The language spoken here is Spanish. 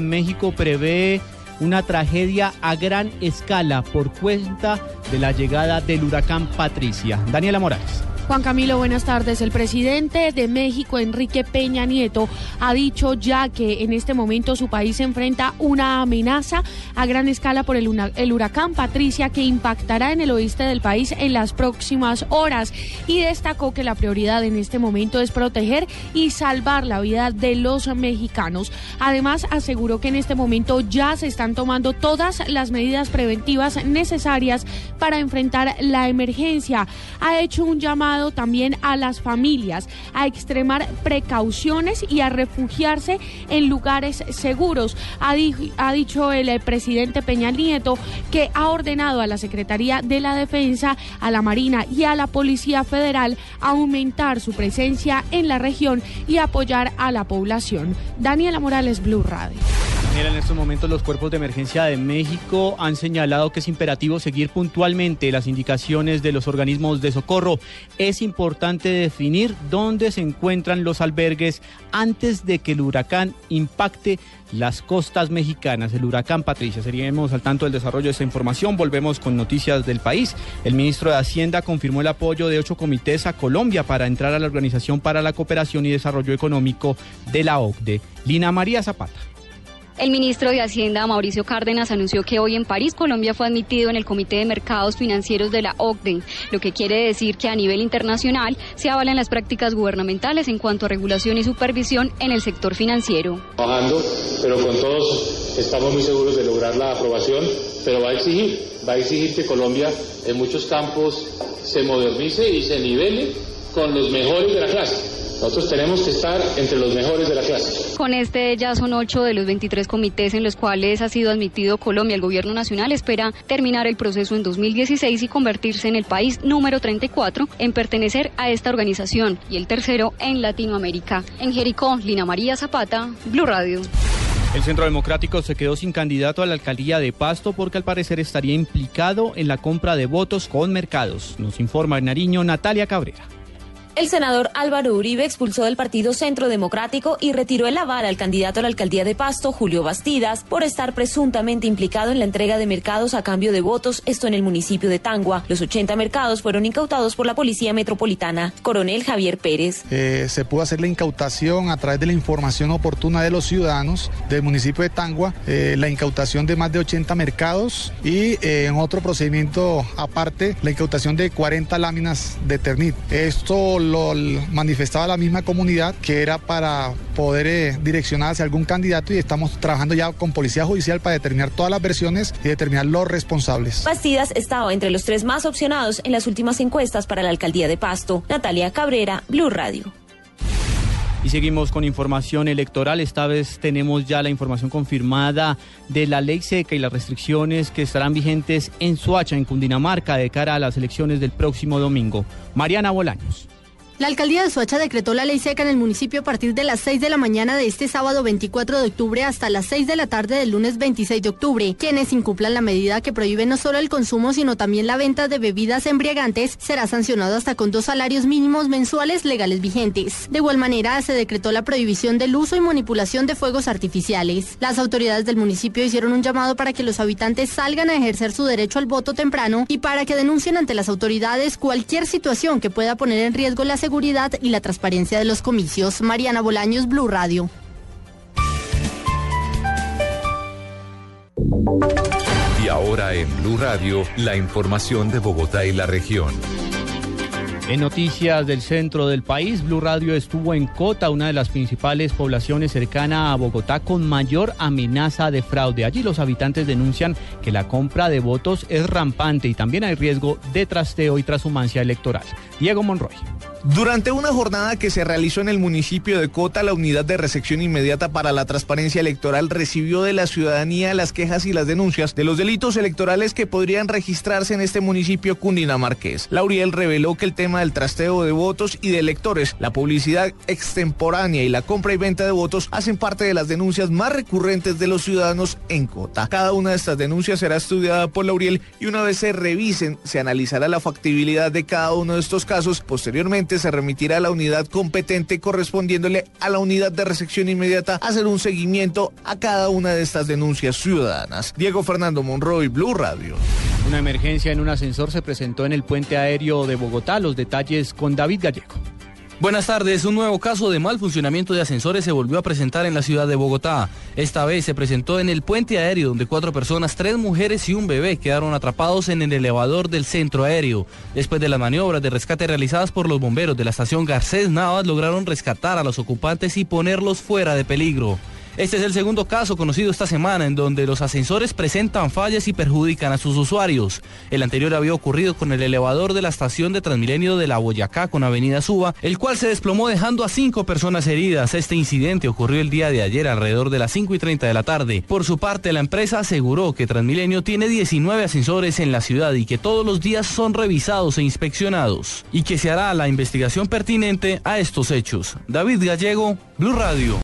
México prevé una tragedia a gran escala por cuenta de la llegada del huracán Patricia. Daniela Morales. Juan Camilo, buenas tardes. El presidente de México, Enrique Peña Nieto, ha dicho ya que en este momento su país enfrenta una amenaza a gran escala por el, huracán Patricia que impactará en el oeste del país en las próximas horas y destacó que la prioridad en este momento es proteger y salvar la vida de los mexicanos. Además, aseguró que en este momento ya se están tomando todas las medidas preventivas necesarias para enfrentar la emergencia. Ha hecho un llamado también a las familias a extremar precauciones y a refugiarse en lugares seguros. Ha, ha dicho el eh, presidente Peña Nieto que ha ordenado a la Secretaría de la Defensa, a la Marina y a la Policía Federal aumentar su presencia en la región y apoyar a la población. Daniela Morales, Blue Radio. En estos momentos los cuerpos de emergencia de México han señalado que es imperativo seguir puntualmente las indicaciones de los organismos de socorro. Es importante definir dónde se encuentran los albergues antes de que el huracán impacte las costas mexicanas, el huracán Patricia. Seríamos al tanto del desarrollo de esta información. Volvemos con noticias del país. El ministro de Hacienda confirmó el apoyo de ocho comités a Colombia para entrar a la Organización para la Cooperación y Desarrollo Económico de la OCDE. Lina María Zapata. El ministro de Hacienda, Mauricio Cárdenas, anunció que hoy en París, Colombia fue admitido en el Comité de Mercados Financieros de la OCDE, lo que quiere decir que a nivel internacional se avalan las prácticas gubernamentales en cuanto a regulación y supervisión en el sector financiero. Trabajando, pero con todos estamos muy seguros de lograr la aprobación, pero va a exigir, va a exigir que Colombia en muchos campos se modernice y se nivele con los mejores de la clase. Nosotros tenemos que estar entre los mejores de la clase. Con este ya son ocho de los 23 comités en los cuales ha sido admitido Colombia. El gobierno nacional espera terminar el proceso en 2016 y convertirse en el país número 34 en pertenecer a esta organización y el tercero en Latinoamérica. En Jericó, Lina María Zapata, Blue Radio. El Centro Democrático se quedó sin candidato a la alcaldía de Pasto porque al parecer estaría implicado en la compra de votos con mercados. Nos informa en Nariño Natalia Cabrera. El senador Álvaro Uribe expulsó del Partido Centro Democrático y retiró el aval al candidato a la alcaldía de Pasto, Julio Bastidas, por estar presuntamente implicado en la entrega de mercados a cambio de votos, esto en el municipio de Tangua. Los 80 mercados fueron incautados por la Policía Metropolitana. Coronel Javier Pérez. Eh, se pudo hacer la incautación a través de la información oportuna de los ciudadanos del municipio de Tangua, eh, la incautación de más de 80 mercados y eh, en otro procedimiento aparte, la incautación de 40 láminas de Ternit. Esto lo manifestaba la misma comunidad que era para poder eh, direccionar hacia algún candidato y estamos trabajando ya con Policía Judicial para determinar todas las versiones y determinar los responsables. Bastidas estaba entre los tres más opcionados en las últimas encuestas para la alcaldía de Pasto. Natalia Cabrera, Blue Radio. Y seguimos con información electoral. Esta vez tenemos ya la información confirmada de la ley seca y las restricciones que estarán vigentes en Suacha, en Cundinamarca, de cara a las elecciones del próximo domingo. Mariana Bolaños. La alcaldía de Soacha decretó la ley seca en el municipio a partir de las 6 de la mañana de este sábado 24 de octubre hasta las 6 de la tarde del lunes 26 de octubre. Quienes incumplan la medida que prohíbe no solo el consumo, sino también la venta de bebidas embriagantes, será sancionado hasta con dos salarios mínimos mensuales legales vigentes. De igual manera, se decretó la prohibición del uso y manipulación de fuegos artificiales. Las autoridades del municipio hicieron un llamado para que los habitantes salgan a ejercer su derecho al voto temprano y para que denuncien ante las autoridades cualquier situación que pueda poner en riesgo la seguridad seguridad y la transparencia de los comicios. Mariana Bolaños, Blue Radio. Y ahora en Blue Radio, la información de Bogotá y la región. En noticias del centro del país, Blue Radio estuvo en Cota, una de las principales poblaciones cercana a Bogotá con mayor amenaza de fraude. Allí los habitantes denuncian que la compra de votos es rampante y también hay riesgo de trasteo y transhumancia electoral. Diego Monroy. Durante una jornada que se realizó en el municipio de Cota, la unidad de recepción inmediata para la transparencia electoral recibió de la ciudadanía las quejas y las denuncias de los delitos electorales que podrían registrarse en este municipio cundinamarqués. Lauriel reveló que el tema del trasteo de votos y de electores, la publicidad extemporánea y la compra y venta de votos hacen parte de las denuncias más recurrentes de los ciudadanos en Cota. Cada una de estas denuncias será estudiada por Lauriel y una vez se revisen, se analizará la factibilidad de cada uno de estos casos. Posteriormente, se remitirá a la unidad competente correspondiéndole a la unidad de recepción inmediata hacer un seguimiento a cada una de estas denuncias ciudadanas. Diego Fernando Monroy, Blue Radio. Una emergencia en un ascensor se presentó en el puente aéreo de Bogotá. Los detalles con David Gallego. Buenas tardes. Un nuevo caso de mal funcionamiento de ascensores se volvió a presentar en la ciudad de Bogotá. Esta vez se presentó en el puente aéreo donde cuatro personas, tres mujeres y un bebé quedaron atrapados en el elevador del centro aéreo. Después de las maniobras de rescate realizadas por los bomberos de la estación Garcés Navas lograron rescatar a los ocupantes y ponerlos fuera de peligro. Este es el segundo caso conocido esta semana en donde los ascensores presentan fallas y perjudican a sus usuarios. El anterior había ocurrido con el elevador de la estación de Transmilenio de la Boyacá con Avenida Suba, el cual se desplomó dejando a cinco personas heridas. Este incidente ocurrió el día de ayer alrededor de las 5 y 30 de la tarde. Por su parte, la empresa aseguró que Transmilenio tiene 19 ascensores en la ciudad y que todos los días son revisados e inspeccionados y que se hará la investigación pertinente a estos hechos. David Gallego, Blue Radio.